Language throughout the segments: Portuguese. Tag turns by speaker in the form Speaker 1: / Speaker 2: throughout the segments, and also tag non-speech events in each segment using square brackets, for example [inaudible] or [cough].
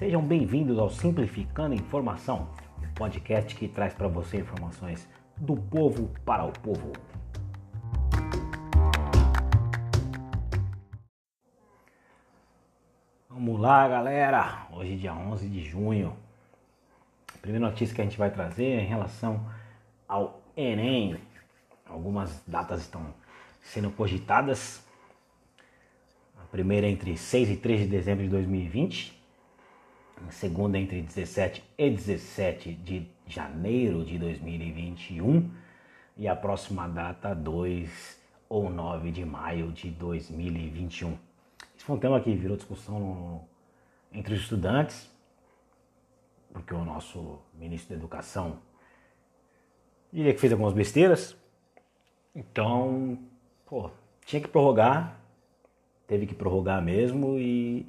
Speaker 1: Sejam bem-vindos ao Simplificando Informação, o podcast que traz para você informações do povo para o povo. Vamos lá, galera. Hoje, dia 11 de junho. A primeira notícia que a gente vai trazer é em relação ao Enem. Algumas datas estão sendo cogitadas. A primeira é entre 6 e 3 de dezembro de 2020 segunda entre 17 e 17 de janeiro de 2021 e a próxima data 2 ou 9 de maio de 2021. Esse foi um tema que virou discussão no, entre os estudantes, porque o nosso ministro da Educação diria que fez algumas besteiras, então, pô, tinha que prorrogar, teve que prorrogar mesmo e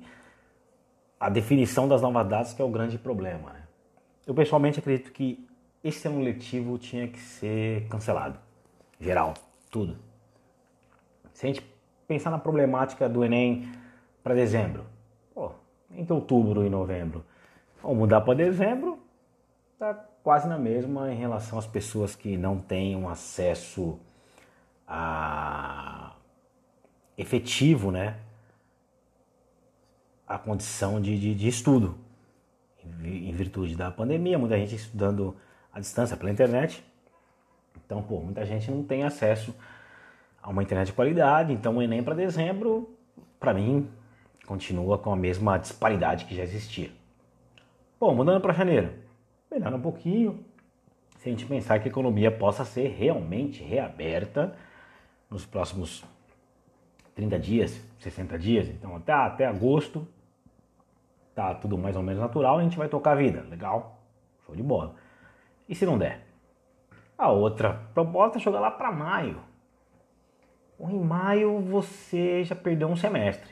Speaker 1: a definição das novas datas que é o grande problema. Né? Eu pessoalmente acredito que esse ano letivo tinha que ser cancelado. Geral, tudo. Se a gente pensar na problemática do Enem para dezembro, pô, entre outubro e novembro, vamos mudar para dezembro, tá quase na mesma em relação às pessoas que não têm um acesso a efetivo, né, a condição de, de, de estudo. Em virtude da pandemia, muita gente estudando à distância pela internet. Então, pô, muita gente não tem acesso a uma internet de qualidade. Então, o Enem para dezembro, para mim, continua com a mesma disparidade que já existia. Bom, mudando para janeiro, melhora um pouquinho. Se a gente pensar que a economia possa ser realmente reaberta nos próximos 30 dias, 60 dias, então até, até agosto tá tudo mais ou menos natural, a gente vai tocar a vida. Legal, show de bola. E se não der? A outra proposta é jogar lá para maio. Em maio você já perdeu um semestre.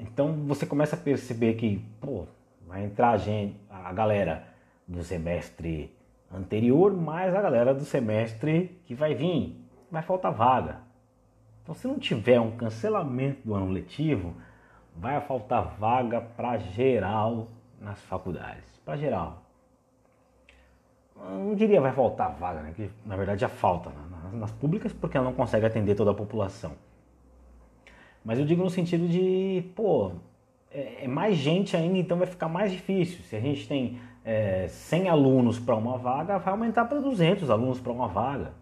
Speaker 1: Então você começa a perceber que, pô, vai entrar a, gente, a galera do semestre anterior, mais a galera do semestre que vai vir. Vai faltar vaga. Então se não tiver um cancelamento do ano letivo, vai faltar vaga para geral nas faculdades. Para geral. Não diria vai faltar vaga, né? Que na verdade já falta né? nas públicas porque ela não consegue atender toda a população. Mas eu digo no sentido de, pô, é, é mais gente ainda, então vai ficar mais difícil. Se a gente tem é, 100 alunos para uma vaga, vai aumentar para 200 alunos para uma vaga.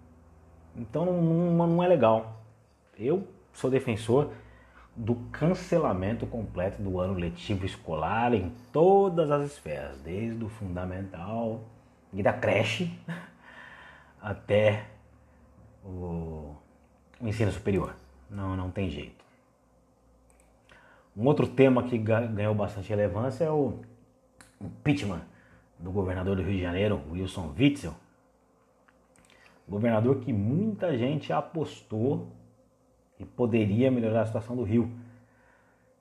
Speaker 1: Então não, não, não é legal. Eu sou defensor do cancelamento completo do ano letivo escolar em todas as esferas, desde o fundamental e da creche [laughs] até o, o ensino superior. Não, não tem jeito. Um outro tema que ganhou bastante relevância é o impeachment do governador do Rio de Janeiro, Wilson Witzel. Governador que muita gente apostou e poderia melhorar a situação do Rio.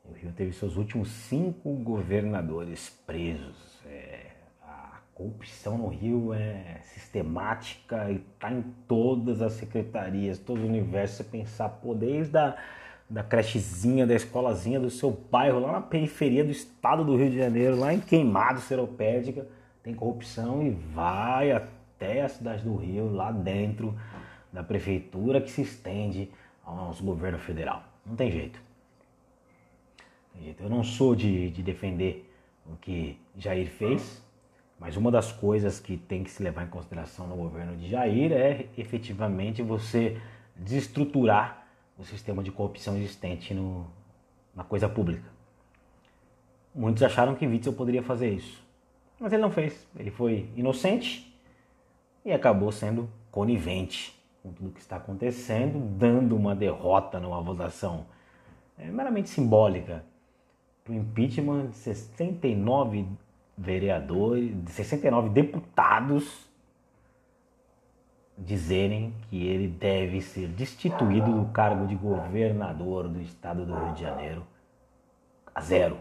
Speaker 1: O Rio teve seus últimos cinco governadores presos. É, a corrupção no Rio é sistemática e está em todas as secretarias, todo o universo. Você pensar, pô, desde a da crechezinha, da escolazinha do seu bairro, lá na periferia do estado do Rio de Janeiro, lá em Queimado, Seropédica, tem corrupção e vai até a cidade do Rio, lá dentro da prefeitura que se estende ao nosso governo federal. Não tem jeito. Tem jeito. Eu não sou de, de defender o que Jair fez, mas uma das coisas que tem que se levar em consideração no governo de Jair é efetivamente você desestruturar o sistema de corrupção existente no, na coisa pública. Muitos acharam que Witzel poderia fazer isso, mas ele não fez. Ele foi inocente e acabou sendo conivente com tudo que está acontecendo, dando uma derrota numa votação é, meramente simbólica para o impeachment de 69 vereadores, de 69 deputados dizerem que ele deve ser destituído do cargo de governador do estado do Rio de Janeiro a zero.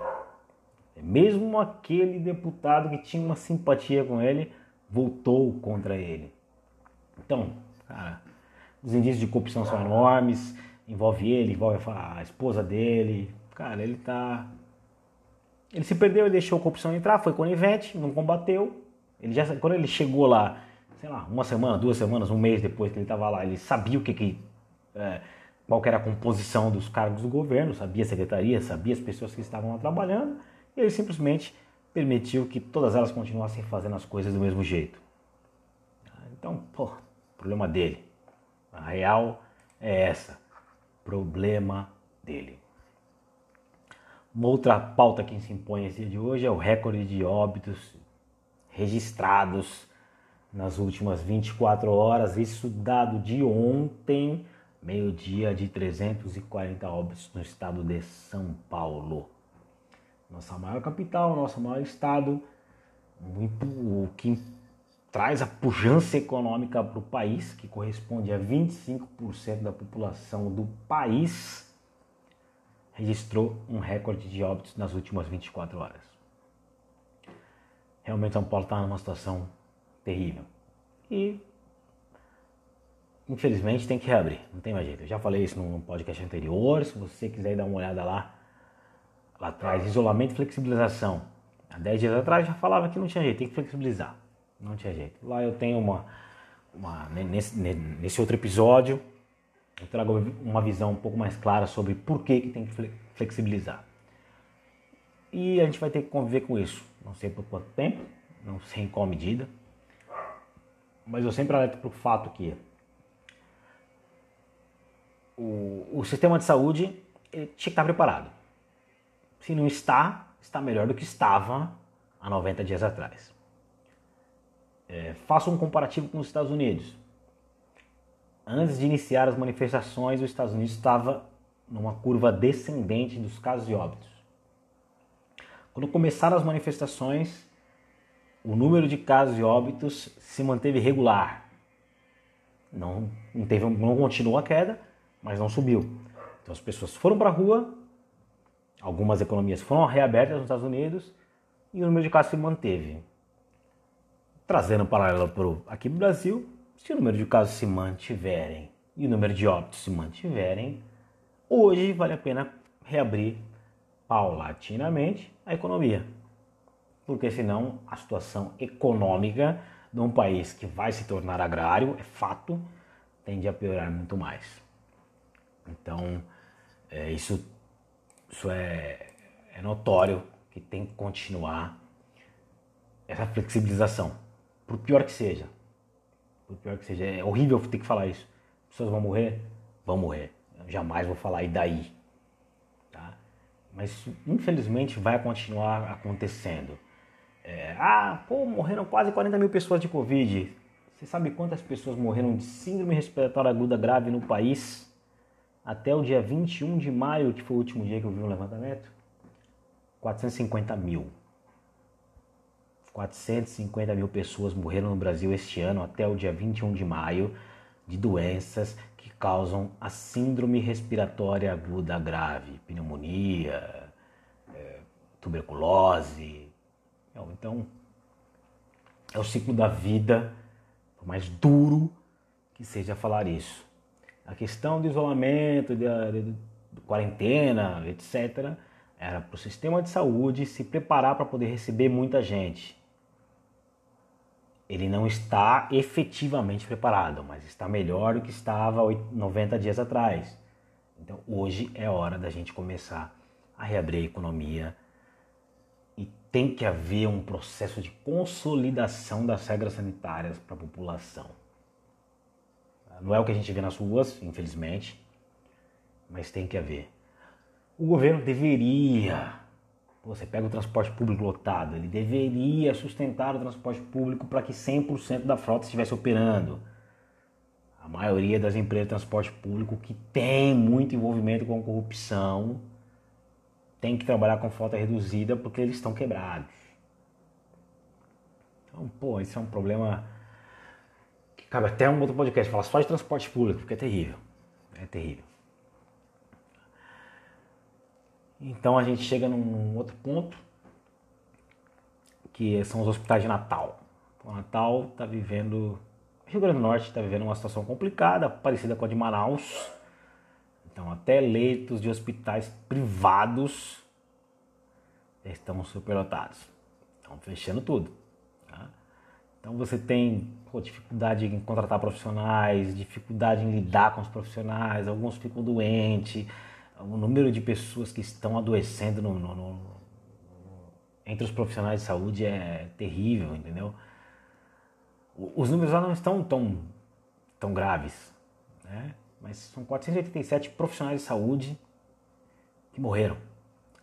Speaker 1: Mesmo aquele deputado que tinha uma simpatia com ele voltou contra ele. Então, cara, os indícios de corrupção são enormes, envolve ele, envolve a esposa dele. Cara, ele tá Ele se perdeu, ele deixou a corrupção entrar, foi conivente, não combateu. Ele já, quando ele chegou lá, sei lá, uma semana, duas semanas, um mês depois que ele estava lá, ele sabia o que, que é, qual que era a composição dos cargos do governo, sabia a secretaria, sabia as pessoas que estavam lá trabalhando, e ele simplesmente permitiu que todas elas continuassem fazendo as coisas do mesmo jeito. Então, pô, problema dele. A real é essa. Problema dele. Uma outra pauta que se impõe esse dia de hoje é o recorde de óbitos registrados nas últimas 24 horas. Isso dado de ontem, meio-dia, de 340 óbitos no estado de São Paulo. Nossa maior capital, nosso maior estado, o que traz a pujança econômica para o país, que corresponde a 25% da população do país, registrou um recorde de óbitos nas últimas 24 horas. Realmente São Paulo está numa situação terrível. E infelizmente tem que reabrir, não tem mais jeito. Eu já falei isso no podcast anterior, se você quiser dar uma olhada lá, lá atrás, isolamento e flexibilização. Há 10 dias atrás já falava que não tinha jeito, tem que flexibilizar. Não tinha jeito. Lá eu tenho uma, uma nesse, nesse outro episódio, eu trago uma visão um pouco mais clara sobre por que, que tem que flexibilizar. E a gente vai ter que conviver com isso. Não sei por quanto tempo, não sei em qual medida, mas eu sempre alerto para o fato que o, o sistema de saúde tinha que estar preparado. Se não está, está melhor do que estava há 90 dias atrás. É, faça um comparativo com os Estados Unidos. Antes de iniciar as manifestações, os Estados Unidos estava numa curva descendente dos casos de óbitos. Quando começaram as manifestações, o número de casos de óbitos se manteve regular. Não, não, teve, não continuou a queda, mas não subiu. Então as pessoas foram para a rua, algumas economias foram reabertas nos Estados Unidos e o número de casos se manteve. Trazendo um paralelo para aqui no Brasil, se o número de casos se mantiverem e o número de óbitos se mantiverem, hoje vale a pena reabrir paulatinamente a economia. Porque senão a situação econômica de um país que vai se tornar agrário, é fato, tende a piorar muito mais. Então, é, isso, isso é, é notório que tem que continuar essa flexibilização por pior que seja. Por pior que seja. É horrível ter que falar isso. As pessoas vão morrer? Vão morrer. Eu jamais vou falar e daí. Tá? Mas infelizmente vai continuar acontecendo. É, ah, pô, morreram quase 40 mil pessoas de Covid. Você sabe quantas pessoas morreram de síndrome respiratória aguda grave no país até o dia 21 de maio, que foi o último dia que eu vi um levantamento? 450 mil. 450 mil pessoas morreram no Brasil este ano até o dia 21 de maio de doenças que causam a síndrome respiratória aguda grave, pneumonia, é, tuberculose. Então, é o ciclo da vida, por mais duro que seja falar isso. A questão do isolamento, de, quarentena, etc., era para o sistema de saúde se preparar para poder receber muita gente ele não está efetivamente preparado, mas está melhor do que estava 90 dias atrás. Então hoje é hora da gente começar a reabrir a economia e tem que haver um processo de consolidação das regras sanitárias para a população. Não é o que a gente vê nas ruas, infelizmente, mas tem que haver. O governo deveria você pega o transporte público lotado, ele deveria sustentar o transporte público para que 100% da frota estivesse operando. A maioria das empresas de transporte público que tem muito envolvimento com corrupção tem que trabalhar com frota reduzida porque eles estão quebrados. Então, pô, isso é um problema que cabe até um outro podcast falar só de transporte público, porque é terrível. É terrível. Então a gente chega num outro ponto, que são os hospitais de Natal. O Natal está vivendo, Rio Grande do Norte está vivendo uma situação complicada, parecida com a de Manaus. Então até leitos de hospitais privados estão superlotados. Estão fechando tudo. Tá? Então você tem pô, dificuldade em contratar profissionais, dificuldade em lidar com os profissionais, alguns ficam doentes, o número de pessoas que estão adoecendo no, no, no, entre os profissionais de saúde é terrível, entendeu? Os números lá não estão tão, tão graves, né? mas são 487 profissionais de saúde que morreram.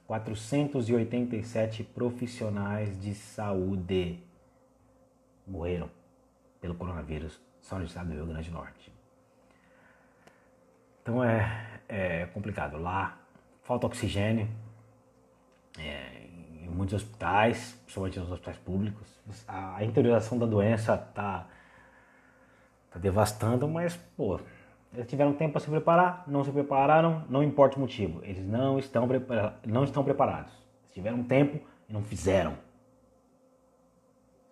Speaker 1: 487 profissionais de saúde morreram pelo coronavírus só no estado do Rio Grande do Norte. Então é, é complicado. Lá falta oxigênio é, em muitos hospitais, principalmente nos hospitais públicos. A, interiorização da doença está tá devastando, mas pô, eles tiveram tempo para se preparar, não se prepararam, não importa o motivo. Eles não estão, não estão preparados. Eles tiveram tempo e não fizeram.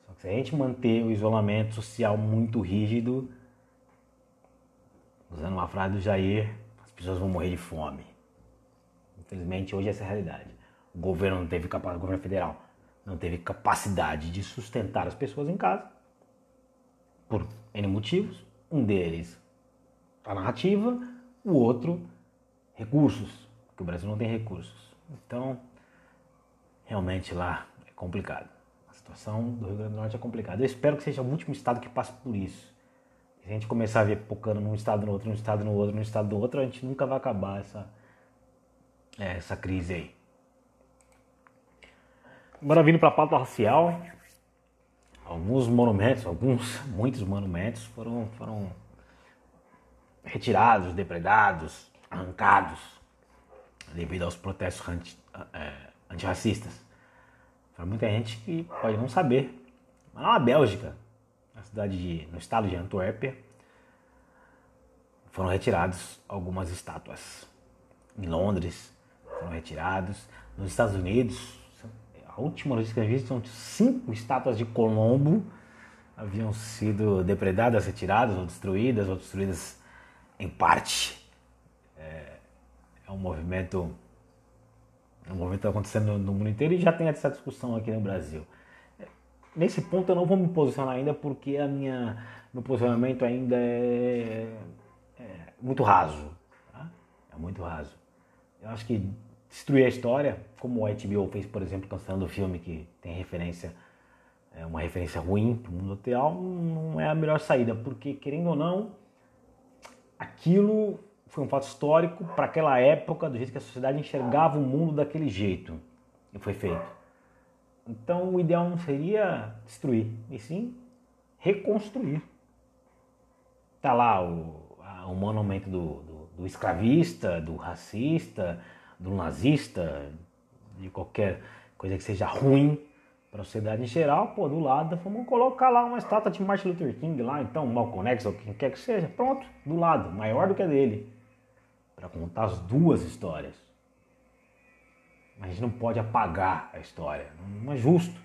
Speaker 1: Só que se a gente manter o isolamento social muito rígido, usando uma frase do Jair, pessoas vão morrer de fome. Infelizmente, hoje essa é a realidade. O governo não teve capacidade, o governo federal não teve capacidade de sustentar as pessoas em casa por N motivos. Um deles a narrativa, o outro, recursos, porque o Brasil não tem recursos. Então, realmente lá é complicado. A situação do Rio Grande do Norte é complicada. Eu espero que seja o último estado que passe por isso. Se a gente começar a ver pocando num estado no outro, num estado no outro, num estado no outro, a gente nunca vai acabar essa, é, essa crise aí. Agora vindo para a pauta racial, alguns monumentos, alguns, muitos monumentos foram, foram retirados, depredados, arrancados devido aos protestos anti, é, antirracistas. Para muita gente que pode não saber. Mas na Bélgica, na cidade de, no estado de Antuérpia, foram retirados algumas estátuas. Em Londres foram retirados. Nos Estados Unidos, a última notícia que eu vi são cinco estátuas de Colombo haviam sido depredadas, retiradas ou destruídas, ou destruídas em parte. É, é um movimento. É um movimento acontecendo no mundo inteiro e já tem essa discussão aqui no Brasil. Nesse ponto eu não vou me posicionar ainda porque a minha, meu posicionamento ainda é, é muito raso. Tá? É muito raso. Eu acho que destruir a história, como o HBO fez, por exemplo, cancelando o filme que tem referência, é uma referência ruim para o mundo atual, não é a melhor saída, porque querendo ou não, aquilo foi um fato histórico para aquela época, do jeito que a sociedade enxergava o mundo daquele jeito. E foi feito. Então o ideal não seria destruir, e sim reconstruir. Tá lá o, o monumento do, do, do escravista, do racista, do nazista, de qualquer coisa que seja ruim para a sociedade em geral, pô, do lado, vamos colocar lá uma estátua de Martin Luther King lá, então, Malcolm X ou quem quer que seja, pronto, do lado, maior do que a dele, para contar as duas histórias. A gente não pode apagar a história, não é justo,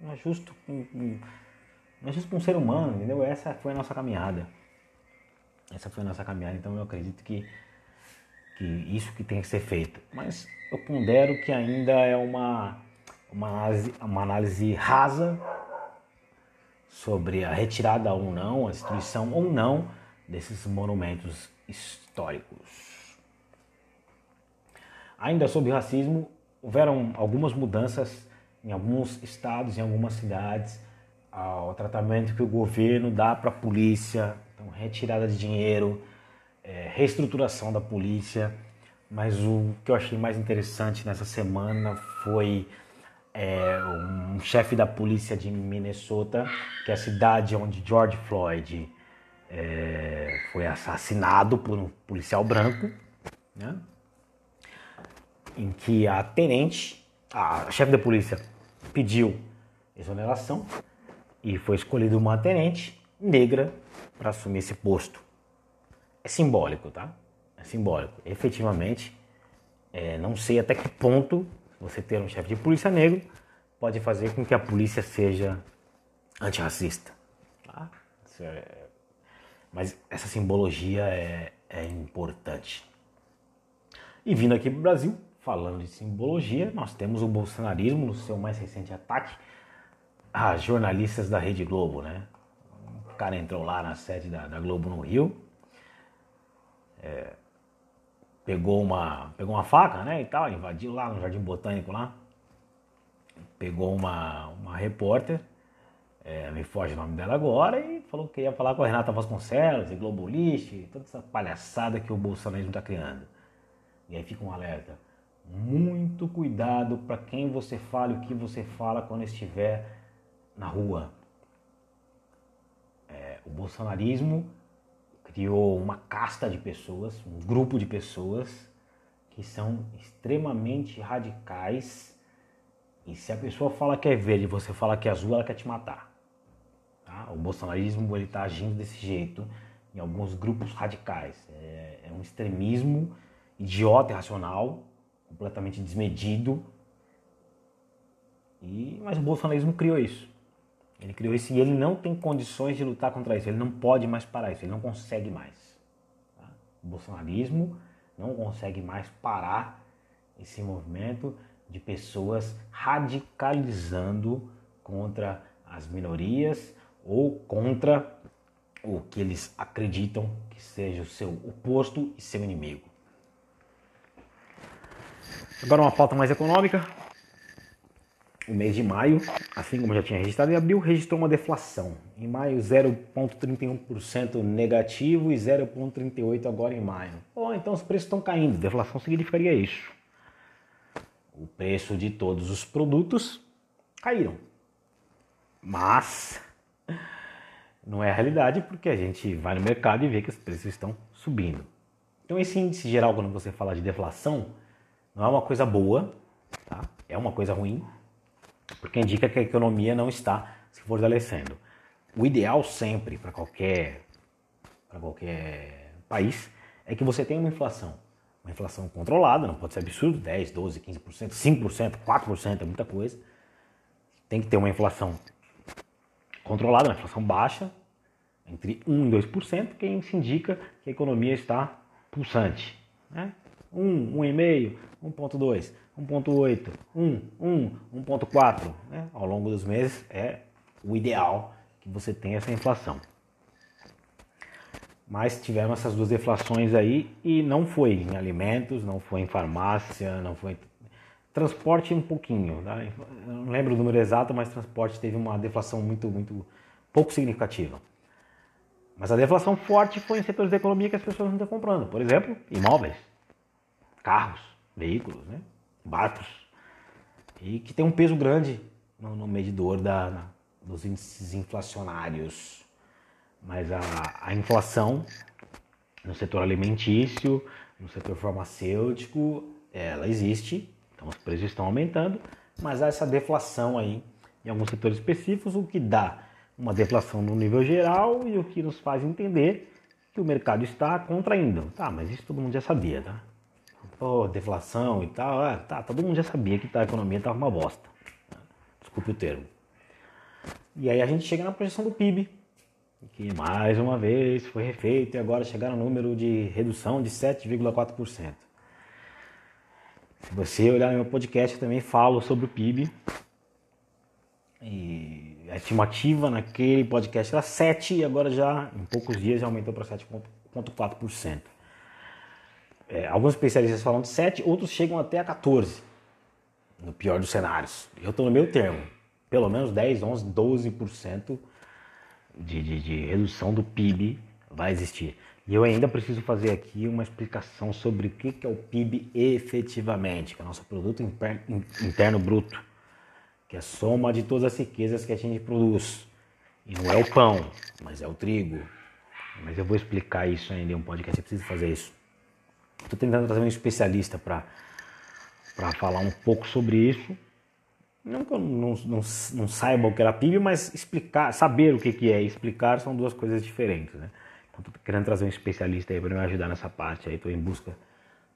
Speaker 1: não é justo, não é justo para um ser humano, entendeu? Essa foi a nossa caminhada, essa foi a nossa caminhada, então eu acredito que, que isso que tem que ser feito. Mas eu pondero que ainda é uma uma análise, uma análise rasa sobre a retirada ou não, a destruição ou não desses monumentos históricos. Ainda sobre racismo, houveram algumas mudanças em alguns estados, em algumas cidades, ao tratamento que o governo dá para a polícia, então retirada de dinheiro, é, reestruturação da polícia. Mas o que eu achei mais interessante nessa semana foi é, um chefe da polícia de Minnesota, que é a cidade onde George Floyd é, foi assassinado por um policial branco, né? Em que a tenente, a chefe da polícia, pediu exoneração e foi escolhida uma tenente negra para assumir esse posto. É simbólico, tá? É simbólico. Efetivamente, é, não sei até que ponto você ter um chefe de polícia negro pode fazer com que a polícia seja antirracista. Tá? É... Mas essa simbologia é, é importante. E vindo aqui para o Brasil, falando de simbologia, nós temos o bolsonarismo no seu mais recente ataque a jornalistas da Rede Globo, né? O cara entrou lá na sede da, da Globo no Rio, é, pegou uma, pegou uma faca, né, e tal, invadiu lá no Jardim Botânico lá, pegou uma, uma repórter, é, me foge o nome dela agora, e falou que ia falar com a Renata Vasconcelos, e Globo Lixo, toda essa palhaçada que o bolsonarismo está criando. E aí fica um alerta. Muito cuidado para quem você fala e o que você fala quando estiver na rua. É, o bolsonarismo criou uma casta de pessoas, um grupo de pessoas que são extremamente radicais. E se a pessoa fala que é verde e você fala que é azul, ela quer te matar. Tá? O bolsonarismo está agindo desse jeito em alguns grupos radicais. É, é um extremismo idiota, irracional, completamente desmedido. E, mas o bolsonarismo criou isso. Ele criou isso e ele não tem condições de lutar contra isso. Ele não pode mais parar isso. Ele não consegue mais. Tá? O bolsonarismo não consegue mais parar esse movimento de pessoas radicalizando contra as minorias ou contra o que eles acreditam que seja o seu oposto e seu inimigo. Agora uma pauta mais econômica. O mês de maio, assim como já tinha registrado em abril, registrou uma deflação. Em maio, 0,31% negativo e 0,38% agora em maio. Bom, então os preços estão caindo. Deflação significaria isso. O preço de todos os produtos caíram. Mas não é a realidade porque a gente vai no mercado e vê que os preços estão subindo. Então esse índice geral, quando você fala de deflação, não é uma coisa boa, tá? é uma coisa ruim, porque indica que a economia não está se fortalecendo. O ideal sempre para qualquer, qualquer país é que você tenha uma inflação. Uma inflação controlada, não pode ser absurdo, 10, 12, 15%, 5%, 4% é muita coisa. Tem que ter uma inflação controlada, uma inflação baixa, entre 1 e 2%, que isso indica que a economia está pulsante. Né? 1, 1,5, 1,2, 1.8, 1, 1, 1.4, né? ao longo dos meses é o ideal que você tenha essa inflação. Mas tivemos essas duas deflações aí e não foi em alimentos, não foi em farmácia, não foi em transporte um pouquinho. Eu não lembro o número exato, mas transporte teve uma deflação muito, muito pouco significativa. Mas a deflação forte foi em setores da economia que as pessoas não estão comprando. Por exemplo, imóveis, carros, veículos, né? barcos, e que tem um peso grande no, no medidor da, na, dos índices inflacionários. Mas a, a inflação no setor alimentício, no setor farmacêutico, ela existe, então os preços estão aumentando, mas há essa deflação aí em alguns setores específicos, o que dá uma deflação no nível geral e o que nos faz entender que o mercado está contraindo. Tá, mas isso todo mundo já sabia, tá? Oh, deflação e tal, ah, tá, todo mundo já sabia que a economia estava uma bosta. Desculpe o termo. E aí a gente chega na projeção do PIB, que mais uma vez foi refeito e agora chegaram no número de redução de 7,4%. Se você olhar no meu podcast, eu também falo sobre o PIB. E a estimativa naquele podcast era 7 e agora já em poucos dias já aumentou para 7,4%. É, alguns especialistas falam de 7, outros chegam até a 14, no pior dos cenários. Eu estou no meu termo, pelo menos 10, 11, 12% de, de, de redução do PIB vai existir. E eu ainda preciso fazer aqui uma explicação sobre o que é o PIB efetivamente, que é o nosso produto interno bruto, que é a soma de todas as riquezas que a gente produz. E não é o pão, mas é o trigo. Mas eu vou explicar isso ainda em um podcast, eu preciso fazer isso. Estou tentando trazer um especialista para falar um pouco sobre isso. Não que eu não, não, não saiba o que era PIB, mas explicar, saber o que, que é e explicar são duas coisas diferentes. Né? Então querendo trazer um especialista aí para me ajudar nessa parte. Estou em busca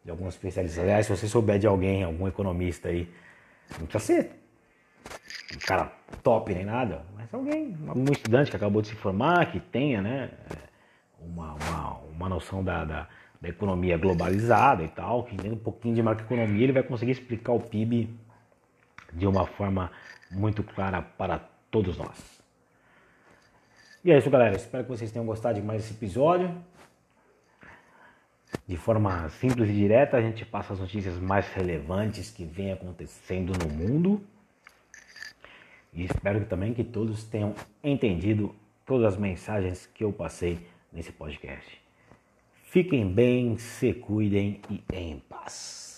Speaker 1: de alguns especialistas. Aliás, se você souber de alguém, algum economista aí, não precisa ser um cara top nem nada, mas alguém, algum estudante que acabou de se formar, que tenha né, uma, uma, uma noção da, da da economia globalizada e tal, que entende um pouquinho de macroeconomia, ele vai conseguir explicar o PIB de uma forma muito clara para todos nós. E é isso, galera. Espero que vocês tenham gostado de mais esse episódio. De forma simples e direta, a gente passa as notícias mais relevantes que vem acontecendo no mundo. E espero também que todos tenham entendido todas as mensagens que eu passei nesse podcast. Fiquem bem, se cuidem e em paz.